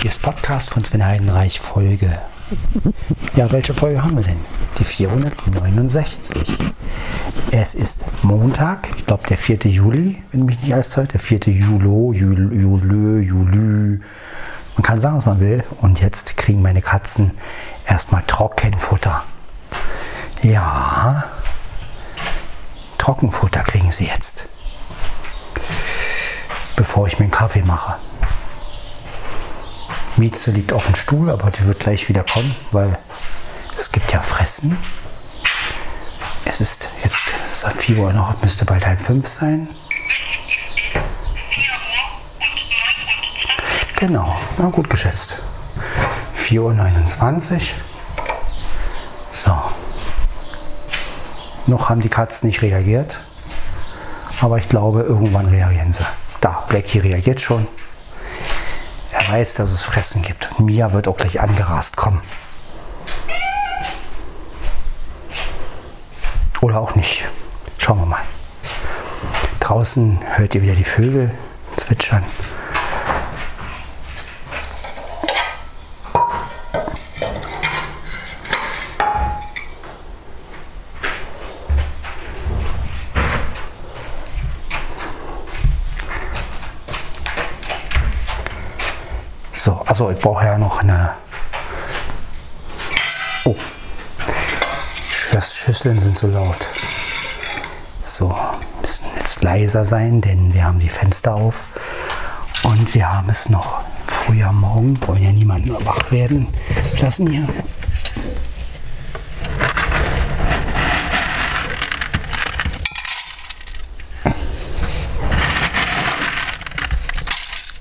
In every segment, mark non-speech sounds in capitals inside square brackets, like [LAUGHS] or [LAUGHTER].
Hier ist Podcast von Sven Heidenreich Folge. Ja, welche Folge haben wir denn? Die 469. Es ist Montag, ich glaube der 4. Juli, wenn mich nicht alles täuscht, der 4. Juli, Juli, Juli, Juli. Man kann sagen, was man will. Und jetzt kriegen meine Katzen erstmal Trockenfutter. Ja, Trockenfutter kriegen sie jetzt. Bevor ich mir einen Kaffee mache. Mieze liegt auf dem Stuhl, aber die wird gleich wieder kommen, weil es gibt ja Fressen. Es ist jetzt ist 4 Uhr noch, müsste bald halb fünf sein. Genau, na gut geschätzt. 4.29 Uhr. So. Noch haben die Katzen nicht reagiert. Aber ich glaube, irgendwann reagieren sie. Da, Blackie reagiert schon. Er weiß, dass es Fressen gibt. Mia wird auch gleich angerast kommen. Oder auch nicht. Schauen wir mal. Draußen hört ihr wieder die Vögel zwitschern. So, also ich brauche ja noch eine. Oh, Schüsseln sind so laut. So, müssen jetzt leiser sein, denn wir haben die Fenster auf und wir haben es noch früh am Morgen. Wollen ja niemanden wach werden lassen hier.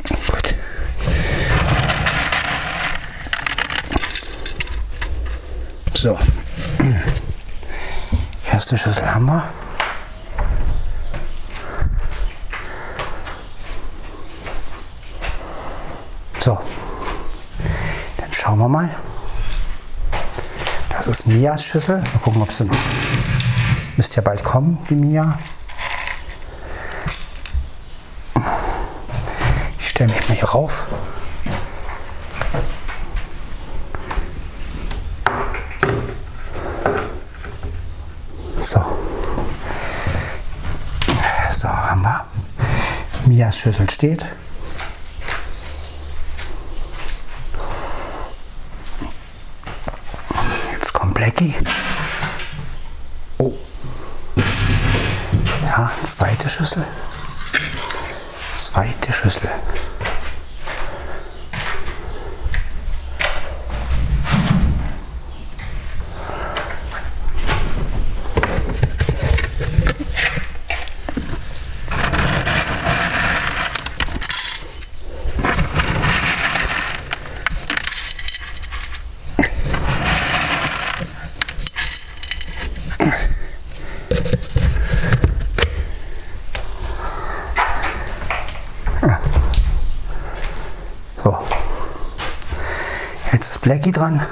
Gut. So. Schüssel haben wir. So. Dann schauen wir mal. Das ist Mias Schüssel. Mal gucken, ob sie noch. Müsste ja bald kommen, die Mia. Ich stelle mich mal hier rauf. So. So, haben wir. Mias Schüssel steht. Jetzt kommt Blackie. Oh. Ja, zweite Schüssel. Zweite Schüssel. So. Jetzt ist Blackie dran.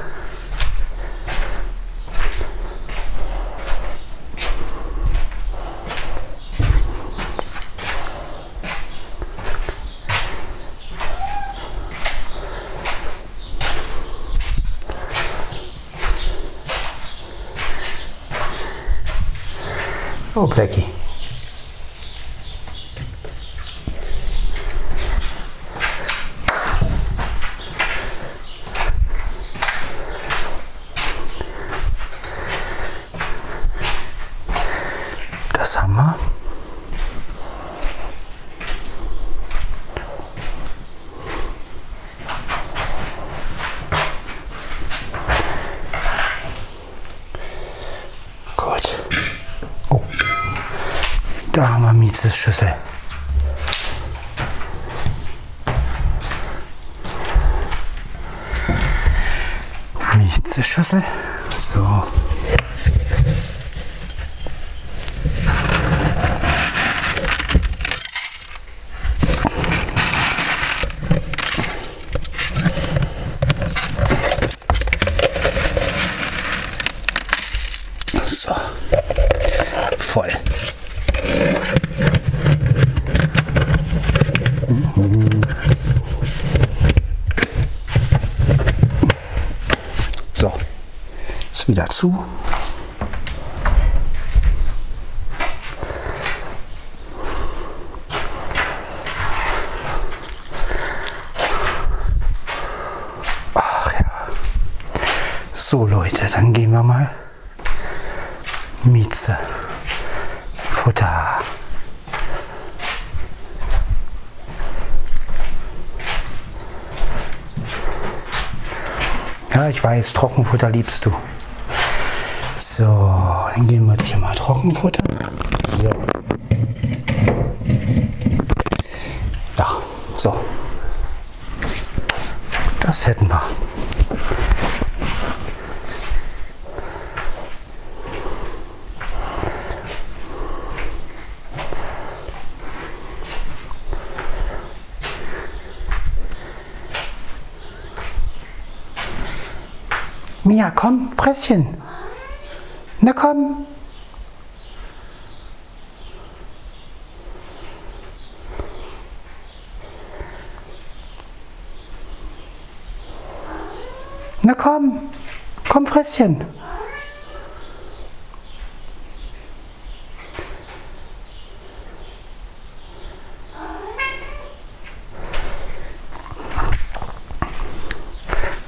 Oh, Blackie. Da haben wir Mietzes Schüssel. Mietzes Schüssel. So. So. Voll. Ist wieder zu. Ach ja. So Leute, dann gehen wir mal Mieze. Futter. Ja, ich weiß, Trockenfutter liebst du. So, dann gehen wir hier mal Trockenfutter. So. Ja, so. Das hätten wir. Mia, komm, Fresschen. Na komm. Na komm, komm, Fresschen.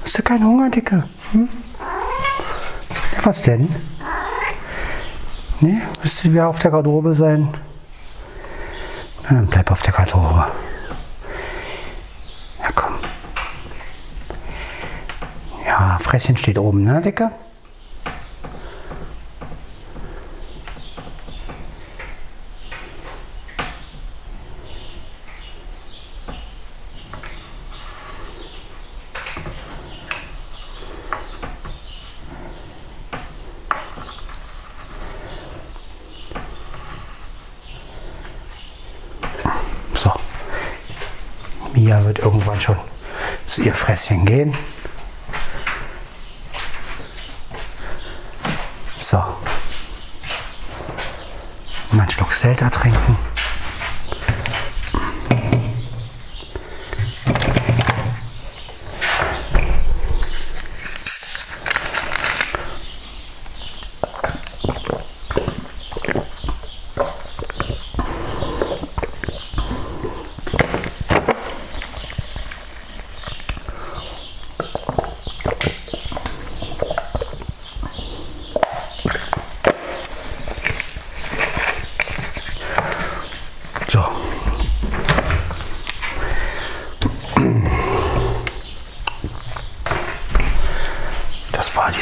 Hast du keinen Hunger, Dicke? Hm? Was denn? Nee, du wieder auf der Garderobe sein? Na, dann bleib auf der Garderobe. Ja, komm. Ja, Fresschen steht oben, ne, Dicke? So. Mia wird irgendwann schon Fresschen gehen. So. Mal einen Schluck Selter trinken. So.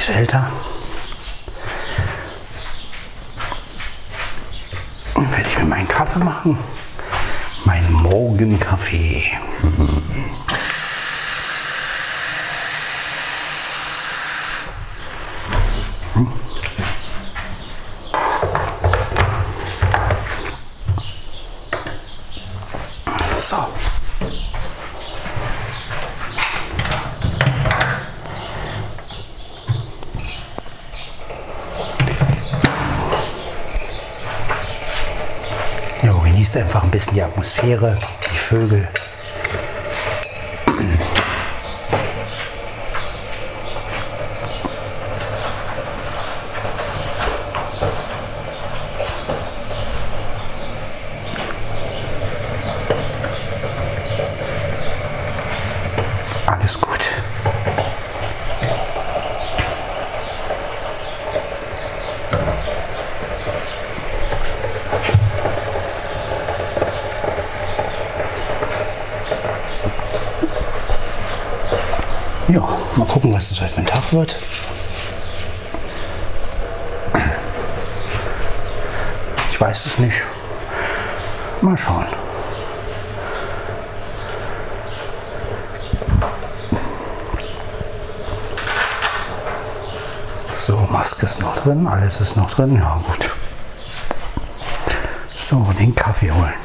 War die Selter. Dann werde ich mir meinen Kaffee machen. Mein Morgenkaffee. So. Jo, genießt einfach ein bisschen die Atmosphäre, die Vögel. Alles gut. Ja, mal gucken, was es heute für ein Tag wird. Ich weiß es nicht. Mal schauen. So, Maske ist noch drin, alles ist noch drin. Ja, gut. So, den Kaffee holen.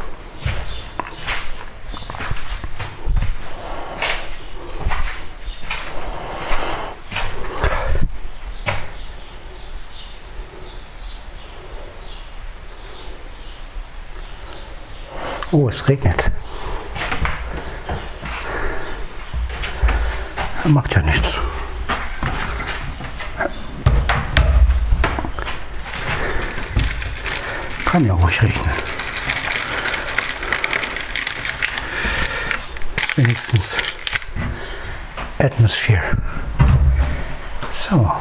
Oh, es regnet. Macht ja nichts. Kann ja ruhig regnen. Wenigstens Atmosphäre. So.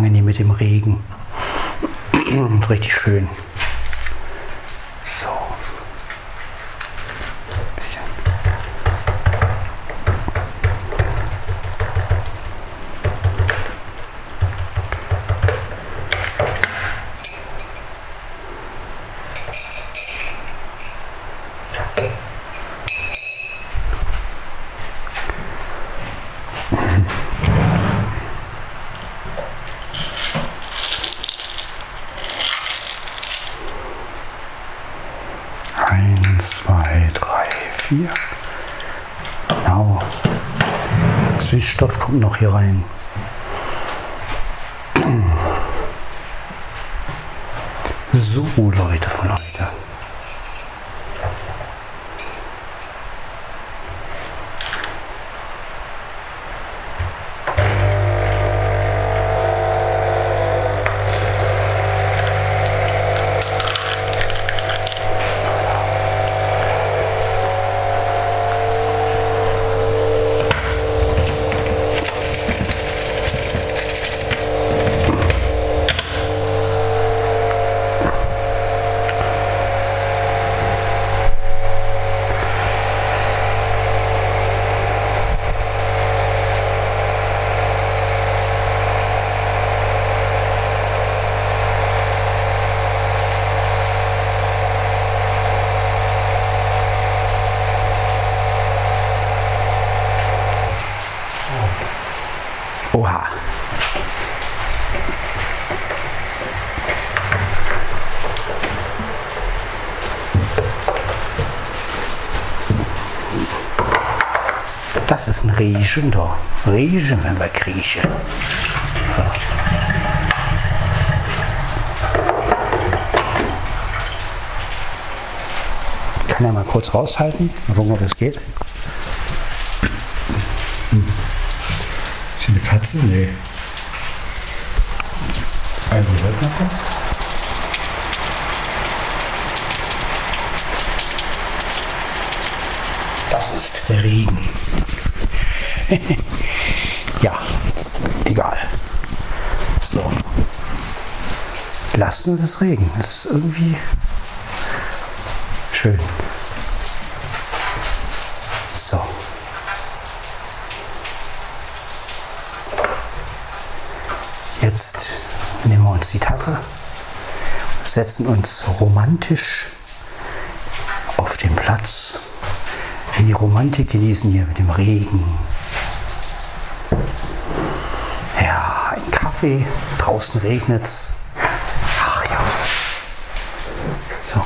Angenehm mit dem Regen. [CLEARS THROAT] Richtig schön. So. Bisschen. Eins, zwei, drei, vier. Genau. Süßstoff kommt noch hier rein. So, Leute von heute. Ein Riechen da. Riechen, wenn wir kriechen. Ich kann ja mal kurz raushalten. Mal gucken, ob das geht. Ist hier eine Katze? Nee. Man das? Das ist der Regen. [LAUGHS] ja, egal. So. Lassen wir das Regen. Das ist irgendwie schön. So. Jetzt nehmen wir uns die Tasse, setzen uns romantisch auf den Platz, in die Romantik genießen hier mit dem Regen. Ja, ein Kaffee, draußen regnet's. Ach ja. So.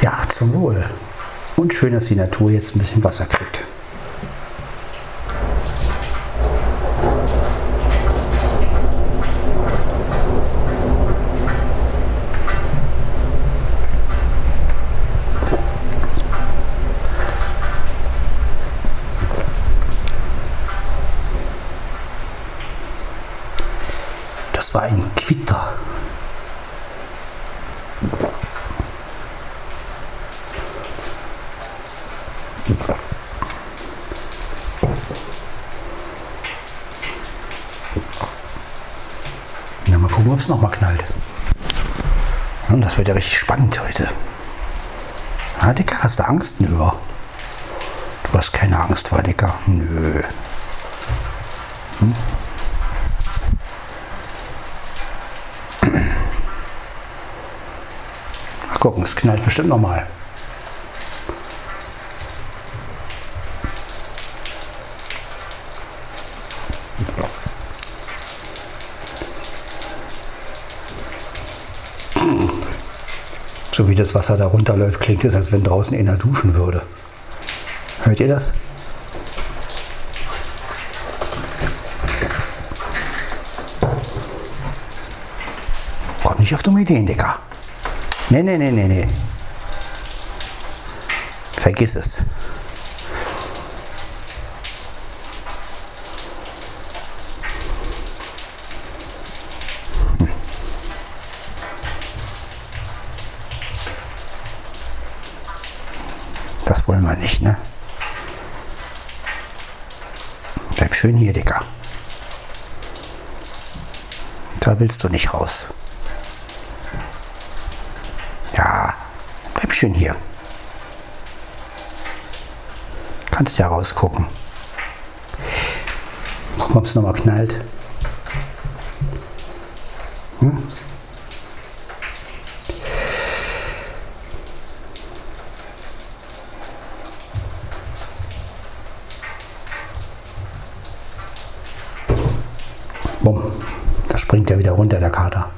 Ja, zum Wohl. Und schön, dass die Natur jetzt ein bisschen Wasser kriegt. ein Twitter. Na, mal gucken, ob es nochmal knallt. Und das wird ja richtig spannend heute. Ah, Dicker, hast du Angst? Nö. Du hast keine Angst vor Dicker? Nö. Ach, gucken, es knallt bestimmt nochmal. So wie das Wasser da runterläuft, klingt es, als wenn draußen einer duschen würde. Hört ihr das? Komm nicht auf dumme Ideen, Dicker. Nee, nee, nee, nee, nee. Vergiss es. Das wollen wir nicht, ne? Bleib schön hier, Dicker. Da willst du nicht raus. Ja, schön hier. Kannst ja rausgucken. Gucken, ob es nochmal knallt. Hm? Bumm. Da springt er wieder runter, der Kater.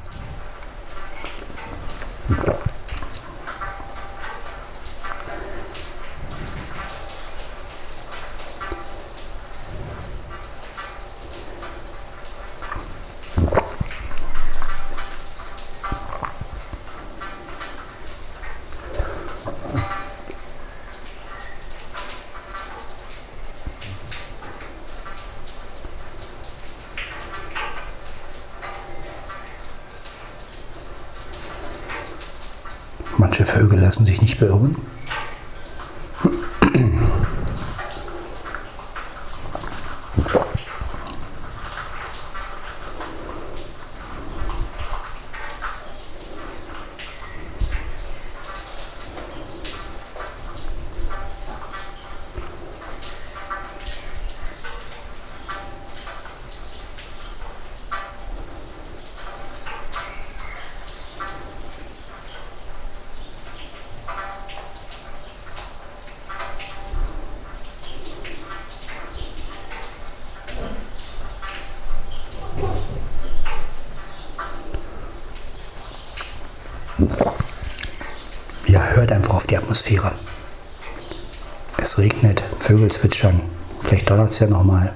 Manche Vögel lassen hört einfach auf die Atmosphäre. Es regnet, Vögel zwitschern, vielleicht donnert es ja nochmal.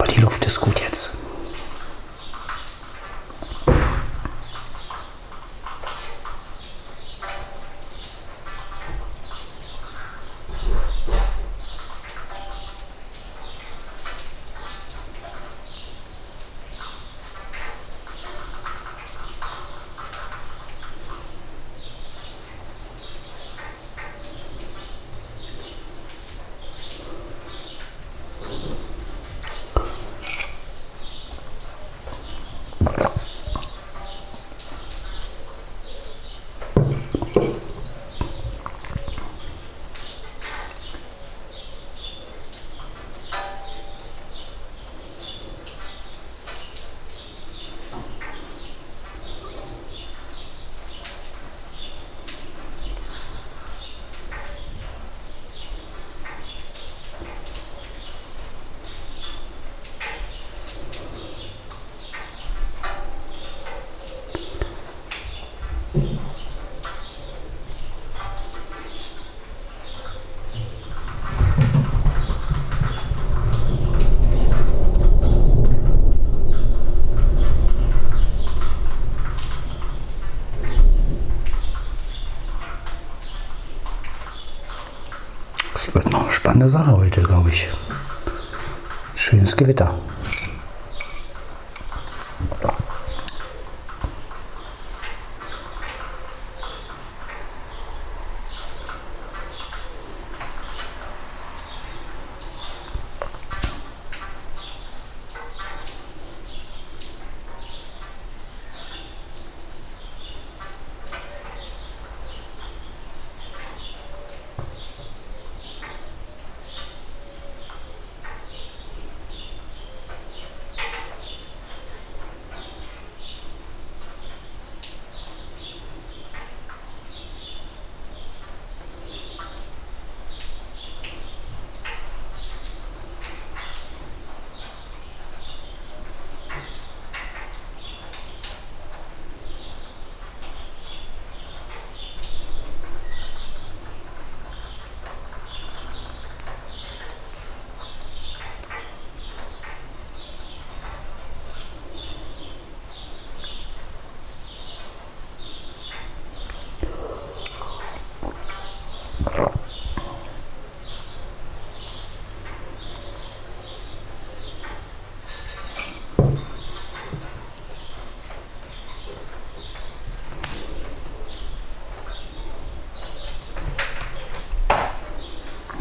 Aber die Luft ist gut jetzt. Runde Sache heute, glaube ich. Schönes Gewitter.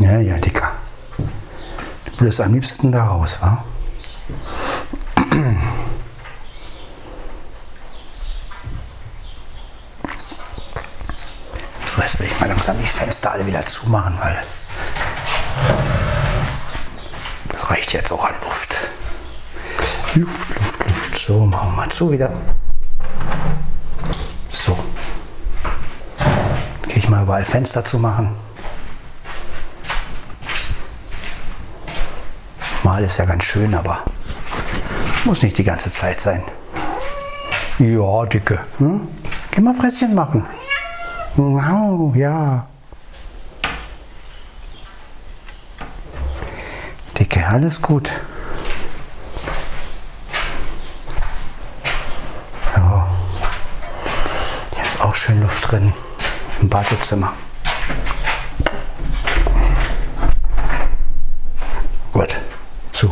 Ja, ja, Dicker. Du würdest am liebsten da raus, wa? So, jetzt will ich mal langsam die Fenster alle wieder zumachen, weil das reicht jetzt auch an Luft. Luft, Luft, Luft. So, machen wir mal zu wieder. So. Gehe ich mal überall Fenster zu machen. Mal ist ja ganz schön, aber muss nicht die ganze Zeit sein. Ja, Dicke. Hm? Geh mal Fresschen machen. Wow, ja. Dicke, alles gut. Ja. Hier ist auch schön Luft drin im Badezimmer. Gut, zu.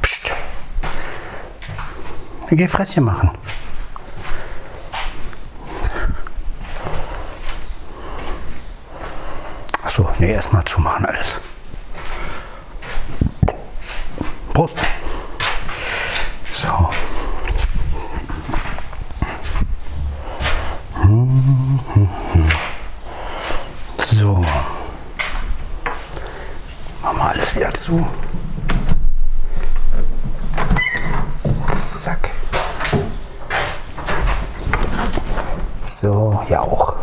Psst. Ich geh Fresschen machen. Achso, nee, erstmal zumachen alles. Prost. So. So. Machen wir alles wieder zu. Zack. So, ja auch.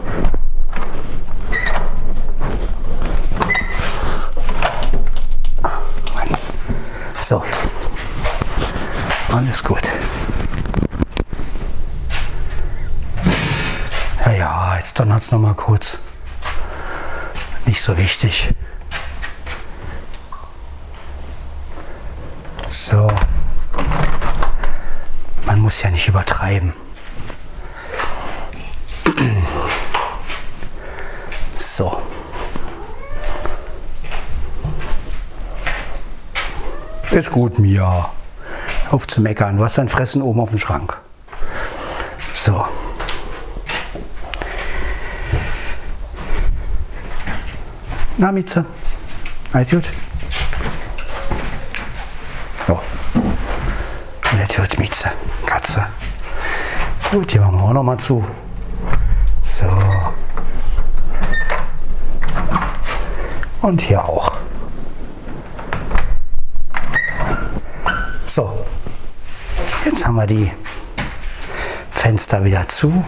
Mann. So. Alles gut. Ja, ja, jetzt donnert es noch mal kurz. Nicht so wichtig. So. Man muss ja nicht übertreiben. So. Ist gut, Mia. Auf zu meckern. Hast dein Fressen oben auf dem Schrank. So. Na, Mieze? Alles gut? Ja. Alles gut, Mieze. Katze. Gut, hier machen wir auch noch mal zu. So. Und hier auch. So. Jetzt haben wir die Fenster wieder zu.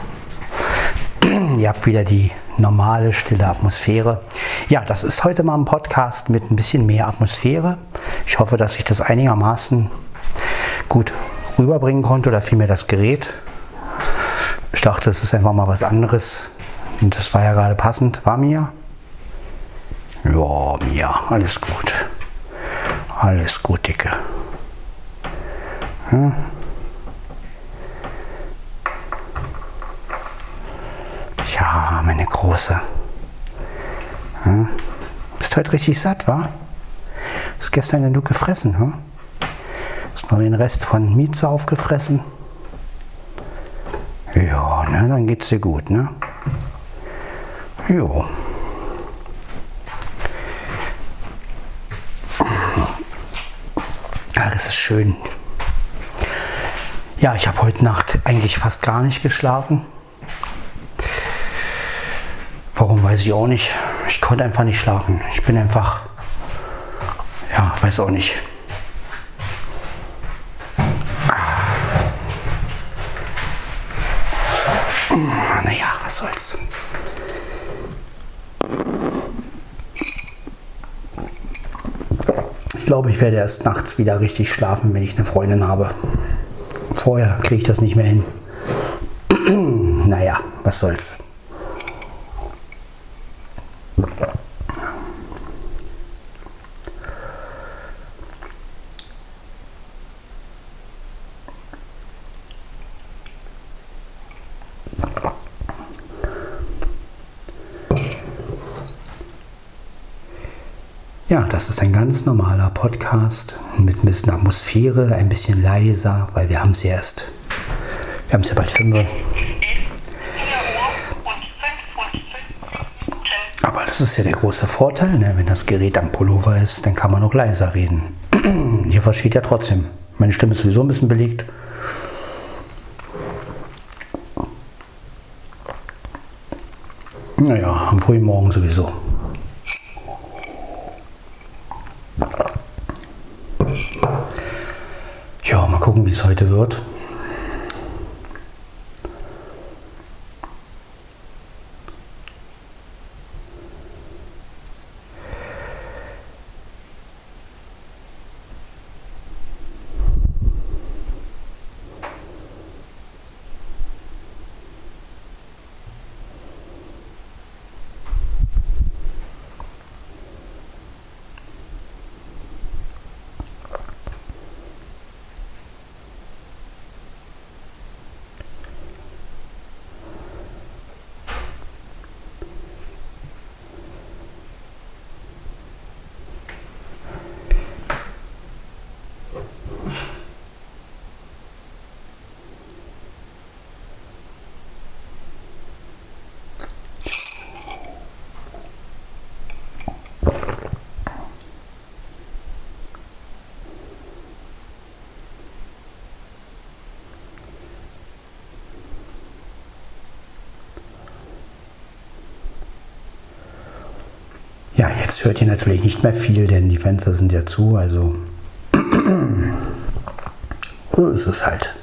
[CLEARS THROAT] Ihr habt wieder die normale, stille Atmosphäre. Ja, das ist heute mal ein Podcast mit ein bisschen mehr Atmosphäre. Ich hoffe, dass ich das einigermaßen gut rüberbringen konnte oder vielmehr das Gerät. Ich dachte, es ist einfach mal was anderes. Und das war ja gerade passend. War mir? Ja, mir. Alles gut. Alles gut, Dicke. Hm? meine Große. Ja. Bist heute richtig satt, wa? Hast gestern genug gefressen, hm? Hast noch den Rest von Mieze aufgefressen? Ja, ne, dann geht's dir gut, ne? Jo. Ja, das ist schön. Ja, ich habe heute Nacht eigentlich fast gar nicht geschlafen. Warum weiß ich auch nicht. Ich konnte einfach nicht schlafen. Ich bin einfach, ja, weiß auch nicht. Naja, was soll's. Ich glaube, ich werde erst nachts wieder richtig schlafen, wenn ich eine Freundin habe. Vorher kriege ich das nicht mehr hin. [CLEARS THROAT] naja, was soll's. Ja, das ist ein ganz normaler Podcast mit ein bisschen Atmosphäre, ein bisschen leiser, weil wir haben es erst, wir haben es ja bald fünf. Aber das ist ja der große Vorteil, ne? wenn das Gerät am Pullover ist, dann kann man noch leiser reden. [CLEARS THROAT] Hier versteht ja trotzdem. Meine Stimme ist sowieso ein bisschen belegt. Naja, am frühen Morgen sowieso. Ja, mal gucken, wie es heute wird. Ja, jetzt hört ihr natürlich nicht mehr viel, denn die Fenster sind ja zu, also [CLEARS THROAT] so ist es halt.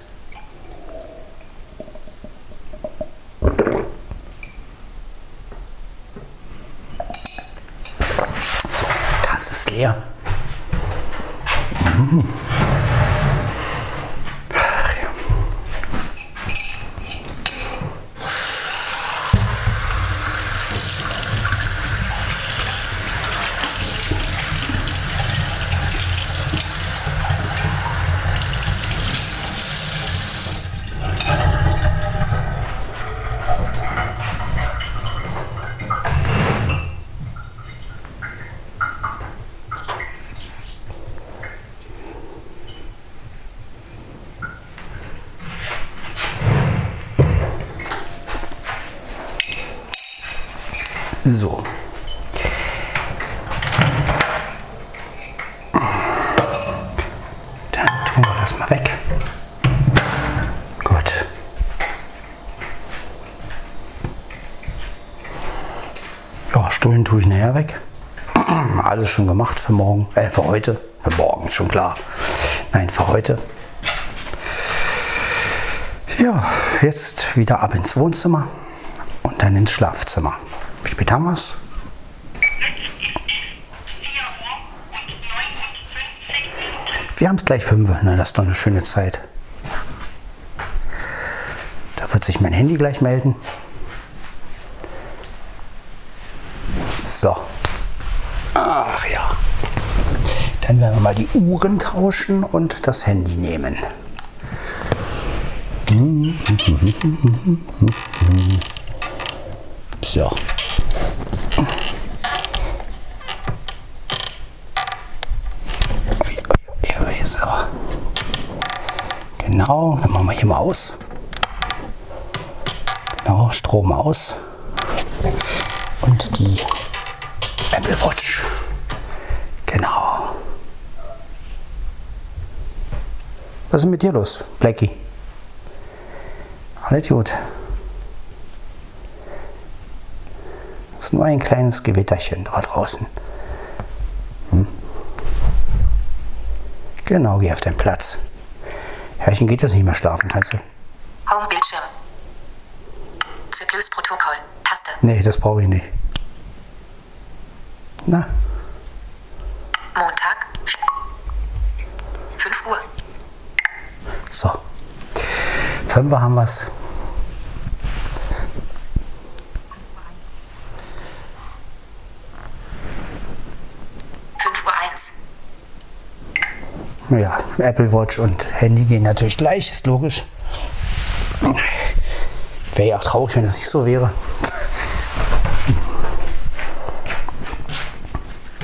Weg. Gut. Ja, Stullen tue ich nachher weg. [CLEARS THROAT] Alles schon gemacht für morgen, äh, für heute. Für morgen, schon klar. Nein, für heute. Ja, jetzt wieder ab ins Wohnzimmer und dann ins Schlafzimmer. Wie spät haben wir es? Wir haben es gleich fünf. Na, das ist doch eine schöne Zeit. Da wird sich mein Handy gleich melden. So. Ach ja. Dann werden wir mal die Uhren tauschen und das Handy nehmen. So. Genau, dann machen wir hier mal aus. Genau, Strom aus. Und die Apple Watch. Genau. Was ist mit dir los, Blackie? Alles gut. Es ist nur ein kleines Gewitterchen da draußen. Hm? Genau, geh auf deinen Platz. Herrchen geht es nicht mehr schlafen, kannst du? Home-Bildschirm. Zyklus-Protokoll. Taste. Nee, das brauche ich nicht. Na, Montag. 5 Uhr. so. Fünfer haben wir's. Fünf Uhr eins. Naja, Apple Watch und Handy gehen natürlich gleich, ist logisch. Wäre ja auch traurig, wenn das nicht so wäre.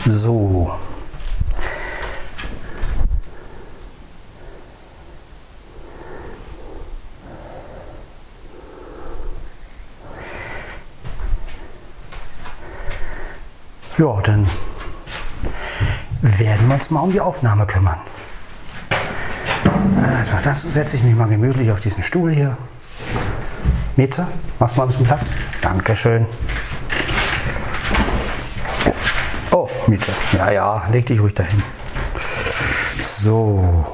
So. Ja, dann werden wir uns mal um die Aufnahme kümmern. Also, dann setze ich mich mal gemütlich auf diesen Stuhl hier. Mieze, machst mal ein bisschen Platz? Dankeschön. Oh, Mieze. Ja, ja, leg dich ruhig dahin. So.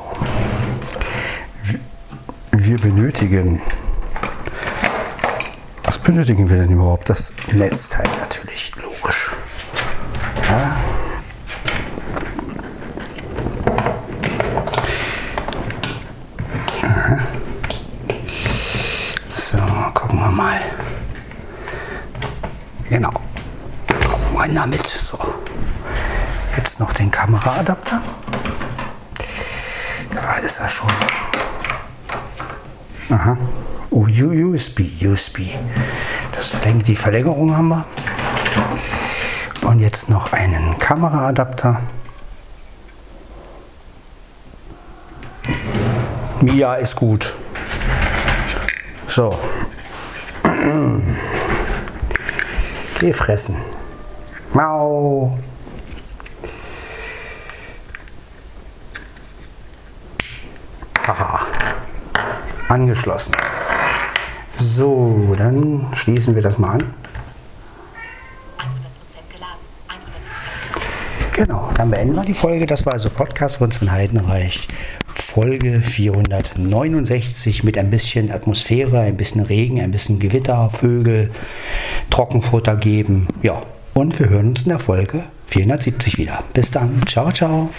Wir benötigen. Was benötigen wir denn überhaupt? Das Netzteil natürlich, logisch. Ja. So, gucken wir mal. Genau. Kommen wir damit. So. Jetzt noch den Kameraadapter. Da ist er schon. Aha. Oh, USB, USB. Das verlängert, die Verlängerung haben wir. Und jetzt noch einen Kameraadapter. Mia ist gut. So. [CLEARS THROAT] Geh fressen. Mau. Haha. Angeschlossen. So, dann schließen wir das mal an. 100% geladen. 100%. Genau, dann beenden wir die Folge. Das war also Podcast von Sven Heidenreich. Folge 469 mit ein bisschen Atmosphäre, ein bisschen Regen, ein bisschen Gewitter, Vögel, Trockenfutter geben. Ja, und wir hören uns in der Folge 470 wieder. Bis dann. Ciao, ciao.